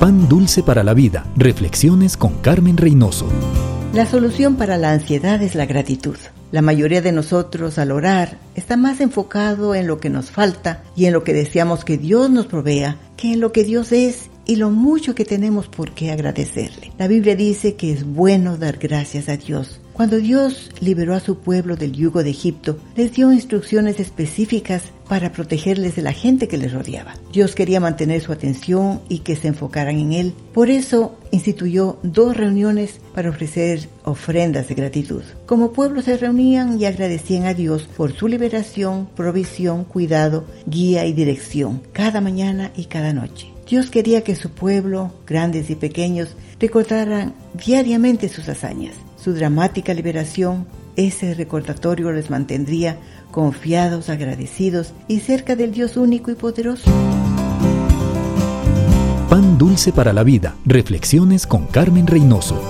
Pan dulce para la vida. Reflexiones con Carmen Reynoso. La solución para la ansiedad es la gratitud. La mayoría de nosotros al orar está más enfocado en lo que nos falta y en lo que deseamos que Dios nos provea que en lo que Dios es y lo mucho que tenemos por qué agradecerle. La Biblia dice que es bueno dar gracias a Dios cuando Dios liberó a su pueblo del yugo de Egipto, les dio instrucciones específicas para protegerles de la gente que les rodeaba. Dios quería mantener su atención y que se enfocaran en Él. Por eso instituyó dos reuniones para ofrecer ofrendas de gratitud. Como pueblo se reunían y agradecían a Dios por su liberación, provisión, cuidado, guía y dirección, cada mañana y cada noche. Dios quería que su pueblo, grandes y pequeños, recordaran diariamente sus hazañas su dramática liberación, ese recordatorio les mantendría confiados, agradecidos y cerca del Dios único y poderoso. Pan dulce para la vida. Reflexiones con Carmen Reynoso.